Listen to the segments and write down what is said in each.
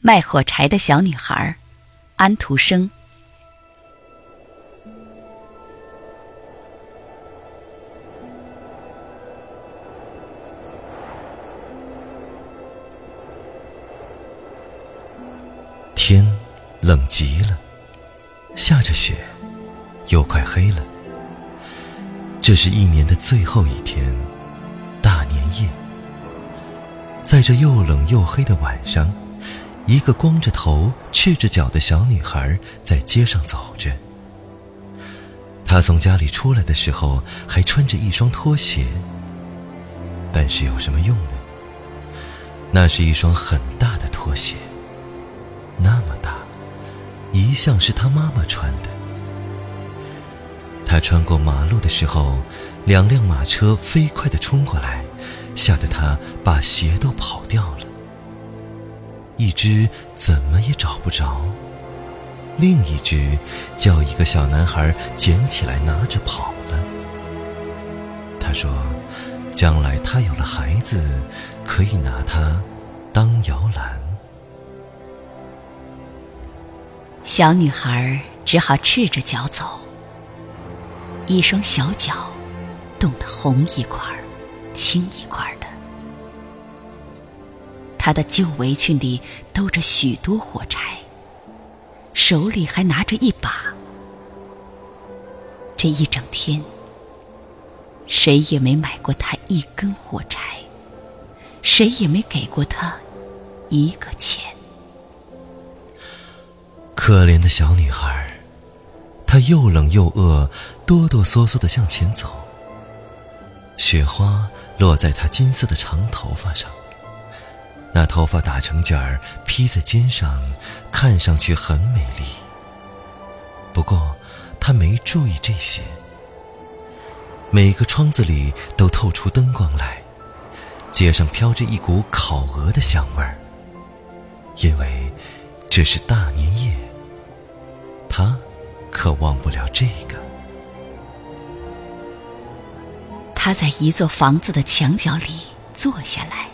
卖火柴的小女孩，安徒生。天冷极了，下着雪，又快黑了。这是一年的最后一天，大年夜。在这又冷又黑的晚上，一个光着头、赤着脚的小女孩在街上走着。她从家里出来的时候还穿着一双拖鞋，但是有什么用呢？那是一双很大的拖鞋，那么大，一向是她妈妈穿的。她穿过马路的时候，两辆马车飞快地冲过来。吓得她把鞋都跑掉了，只怎么也找不着，另一只叫一个小男孩捡起来拿着跑了。他说：“将来他有了孩子，可以拿它当摇篮。”小女孩只好赤着脚走，一双小脚冻得红一块儿。青一块的，他的旧围裙里兜着许多火柴，手里还拿着一把。这一整天，谁也没买过他一根火柴，谁也没给过他一个钱。可怜的小女孩，她又冷又饿，哆哆嗦嗦的向前走。雪花。落在她金色的长头发上，那头发打成卷儿披在肩上，看上去很美丽。不过，他没注意这些。每个窗子里都透出灯光来，街上飘着一股烤鹅的香味儿。因为这是大年夜，他可忘不了这个。他在一座房子的墙角里坐下来，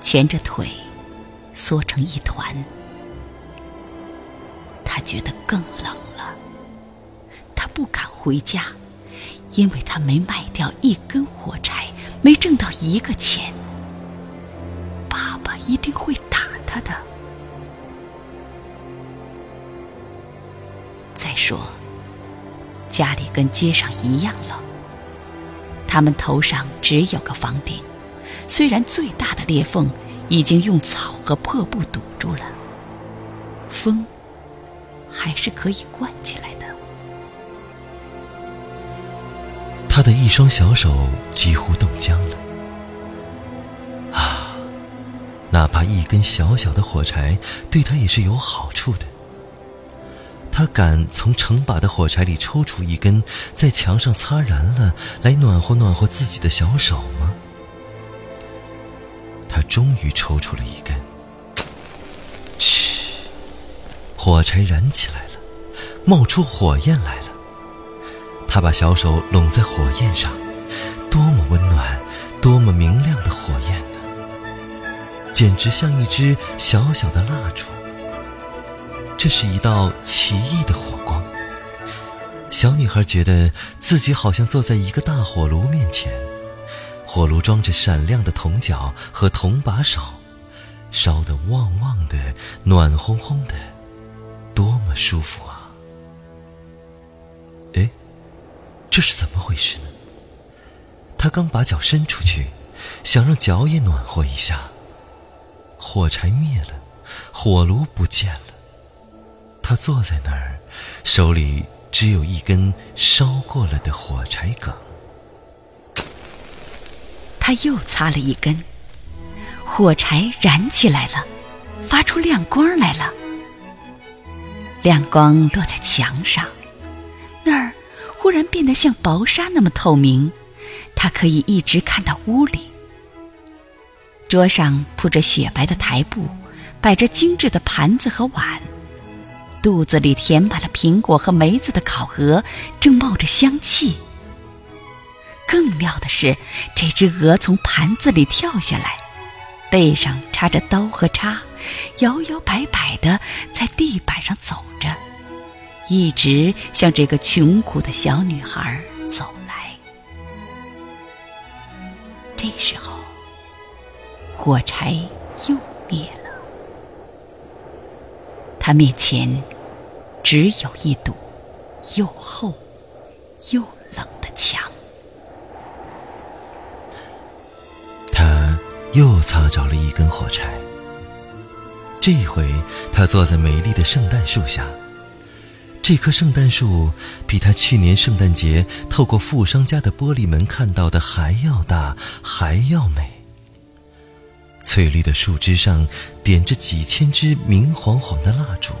蜷着腿，缩成一团。他觉得更冷了。他不敢回家，因为他没卖掉一根火柴，没挣到一个钱。爸爸一定会打他的。再说，家里跟街上一样冷。他们头上只有个房顶，虽然最大的裂缝已经用草和破布堵住了，风还是可以灌进来的。他的一双小手几乎冻僵了。啊，哪怕一根小小的火柴，对他也是有好处的。他敢从成把的火柴里抽出一根，在墙上擦燃了，来暖和暖和自己的小手吗？终于抽出了一根，嗤，火柴燃起来了，冒出火焰来了。他把小手拢在火焰上，多么温暖，多么明亮的火焰呢！简直像一支小小的蜡烛。这是一道奇异的火光。小女孩觉得自己好像坐在一个大火炉面前，火炉装着闪亮的铜角和铜把手，烧得旺旺的、暖烘烘的，多么舒服啊！哎，这是怎么回事呢？他刚把脚伸出去，想让脚也暖和一下，火柴灭了，火炉不见了。他坐在那儿，手里只有一根烧过了的火柴梗。他又擦了一根，火柴燃起来了，发出亮光来了。亮光落在墙上，那儿忽然变得像薄纱那么透明，他可以一直看到屋里。桌上铺着雪白的台布，摆着精致的盘子和碗。肚子里填满了苹果和梅子的烤鹅正冒着香气。更妙的是，这只鹅从盘子里跳下来，背上插着刀和叉，摇摇摆摆的在地板上走着，一直向这个穷苦的小女孩走来。这时候，火柴又灭了，他面前只有一堵又厚又冷的墙。又擦着了一根火柴。这一回，他坐在美丽的圣诞树下。这棵圣诞树比他去年圣诞节透过富商家的玻璃门看到的还要大，还要美。翠绿的树枝上点着几千支明晃晃的蜡烛，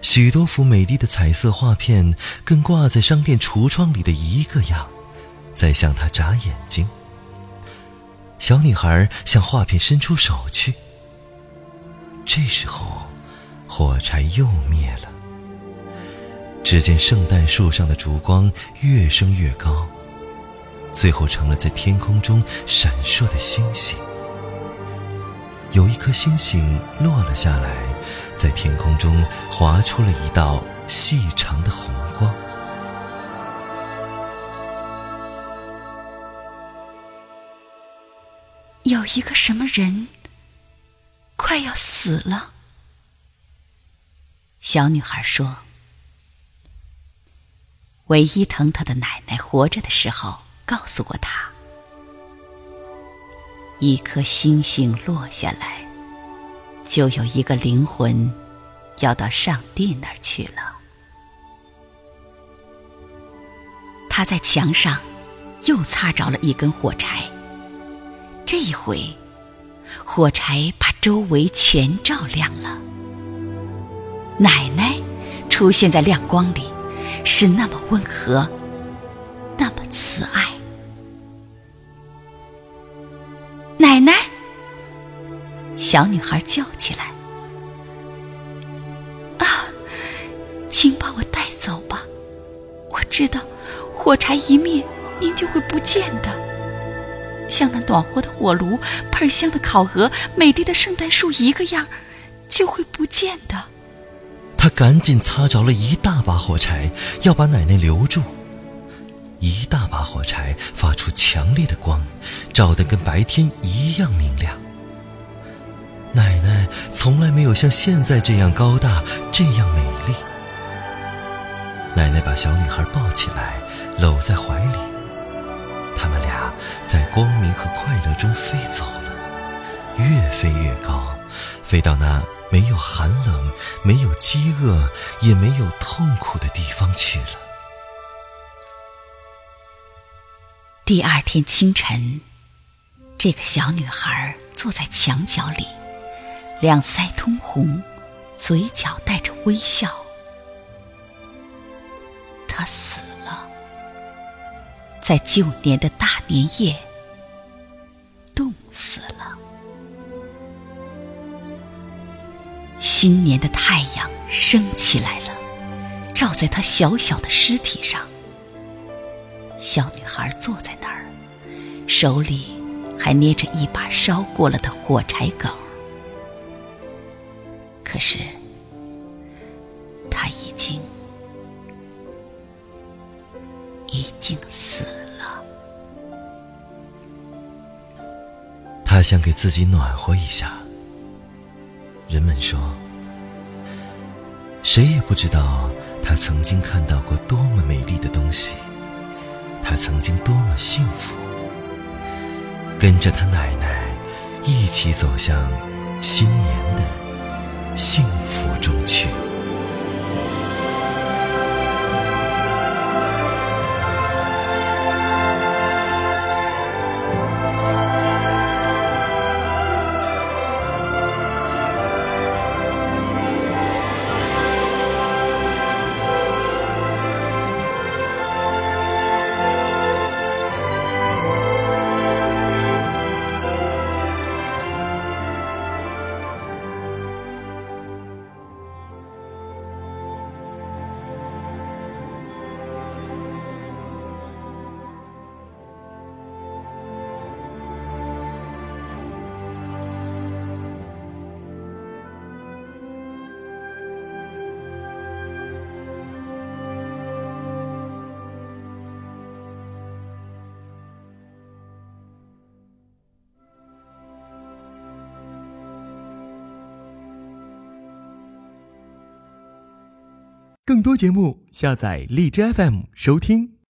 许多幅美丽的彩色画片跟挂在商店橱窗里的一个样，在向他眨眼睛。小女孩向画片伸出手去。这时候，火柴又灭了。只见圣诞树上的烛光越升越高，最后成了在天空中闪烁的星星。有一颗星星落了下来，在天空中划出了一道细长的红光。一个什么人快要死了。小女孩说：“唯一疼她的奶奶活着的时候告诉过她，一颗星星落下来，就有一个灵魂要到上帝那儿去了。”他在墙上又擦着了一根火柴。这一回，火柴把周围全照亮了。奶奶出现在亮光里，是那么温和，那么慈爱。奶奶，小女孩叫起来：“啊，请把我带走吧！我知道，火柴一灭，您就会不见的。”像那暖和的火炉、喷香的烤鹅、美丽的圣诞树一个样，就会不见的。他赶紧擦着了一大把火柴，要把奶奶留住。一大把火柴发出强烈的光，照得跟白天一样明亮。奶奶从来没有像现在这样高大，这样美丽。奶奶把小女孩抱起来，搂在怀里。他们俩在光明和快乐中飞走了，越飞越高，飞到那没有寒冷、没有饥饿、也没有痛苦的地方去了。第二天清晨，这个小女孩坐在墙角里，两腮通红，嘴角带着微笑。她死。在旧年的大年夜，冻死了。新年的太阳升起来了，照在她小小的尸体上。小女孩坐在那儿，手里还捏着一把烧过了的火柴梗。可是，她已经已经死了。他想给自己暖和一下。人们说，谁也不知道他曾经看到过多么美丽的东西，他曾经多么幸福，跟着他奶奶一起走向新年的幸福中去。更多节目，下载荔枝 FM 收听。